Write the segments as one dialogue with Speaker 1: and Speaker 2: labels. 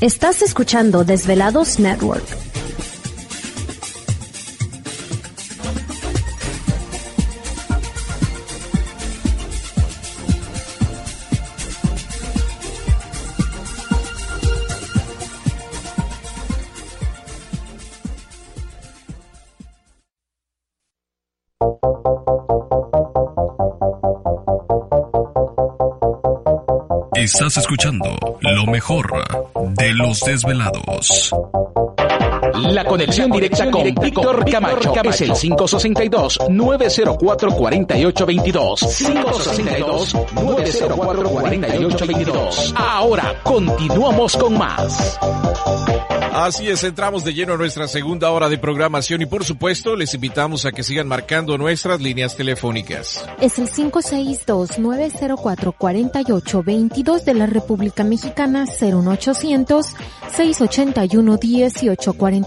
Speaker 1: Estás escuchando Desvelados Network.
Speaker 2: Estás escuchando lo mejor de los desvelados.
Speaker 3: La conexión directa con Víctor Camacho es el 562-904-4822. 562-904-4822. Ahora continuamos con más.
Speaker 4: Así es, entramos de lleno a nuestra segunda hora de programación y por supuesto les invitamos a que sigan marcando nuestras líneas telefónicas.
Speaker 5: Es el 562-904-4822 de la República Mexicana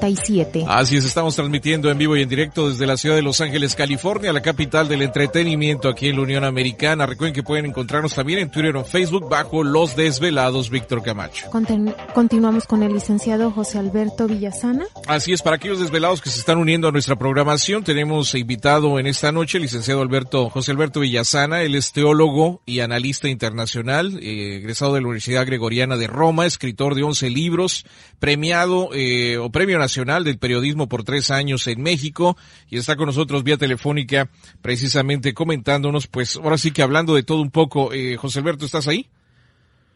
Speaker 5: 01800-681-1847.
Speaker 4: Así es, estamos transmitiendo en vivo y en directo desde la ciudad de Los Ángeles, California, la capital del entretenimiento aquí en la Unión Americana. Recuerden que pueden encontrarnos también en Twitter o Facebook bajo Los Desvelados Víctor Camacho.
Speaker 5: Contin- continuamos con el licenciado José Alberto Villasana.
Speaker 4: Así es, para aquellos desvelados que se están uniendo a nuestra programación, tenemos invitado en esta noche el licenciado Alberto, José Alberto Villasana, él es teólogo y analista internacional, eh, egresado de la Universidad Gregoriana de Roma, escritor de 11 libros, premiado eh, o premio nacional del periodismo por tres años en México y está con nosotros vía telefónica precisamente comentándonos, pues ahora sí que hablando de todo un poco. Eh, José Alberto, ¿estás ahí?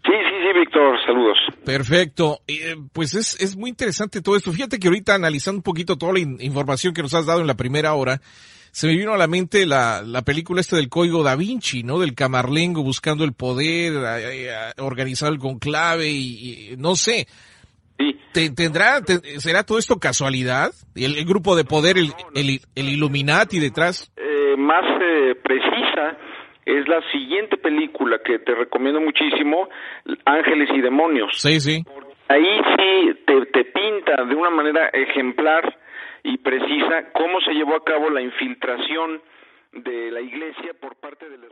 Speaker 6: Sí, sí, sí, Víctor, saludos.
Speaker 4: Perfecto. Eh, pues es, es muy interesante todo esto. Fíjate que ahorita analizando un poquito toda la in- información que nos has dado en la primera hora, se me vino a la mente la, la película esta del Código Da Vinci, ¿no? Del camarlengo buscando el poder, eh, eh, organizar el conclave y, y no sé.
Speaker 6: Sí.
Speaker 4: ¿Te- ¿Tendrá, te- será todo esto casualidad? ¿El, el grupo de poder, el, el, el Illuminati detrás?
Speaker 6: Eh, más eh, precisa es la siguiente película que te recomiendo muchísimo, Ángeles y Demonios.
Speaker 4: Sí, sí.
Speaker 6: Ahí sí te, te pinta de una manera ejemplar y precisa cómo se llevó a cabo la infiltración de la iglesia por parte de los...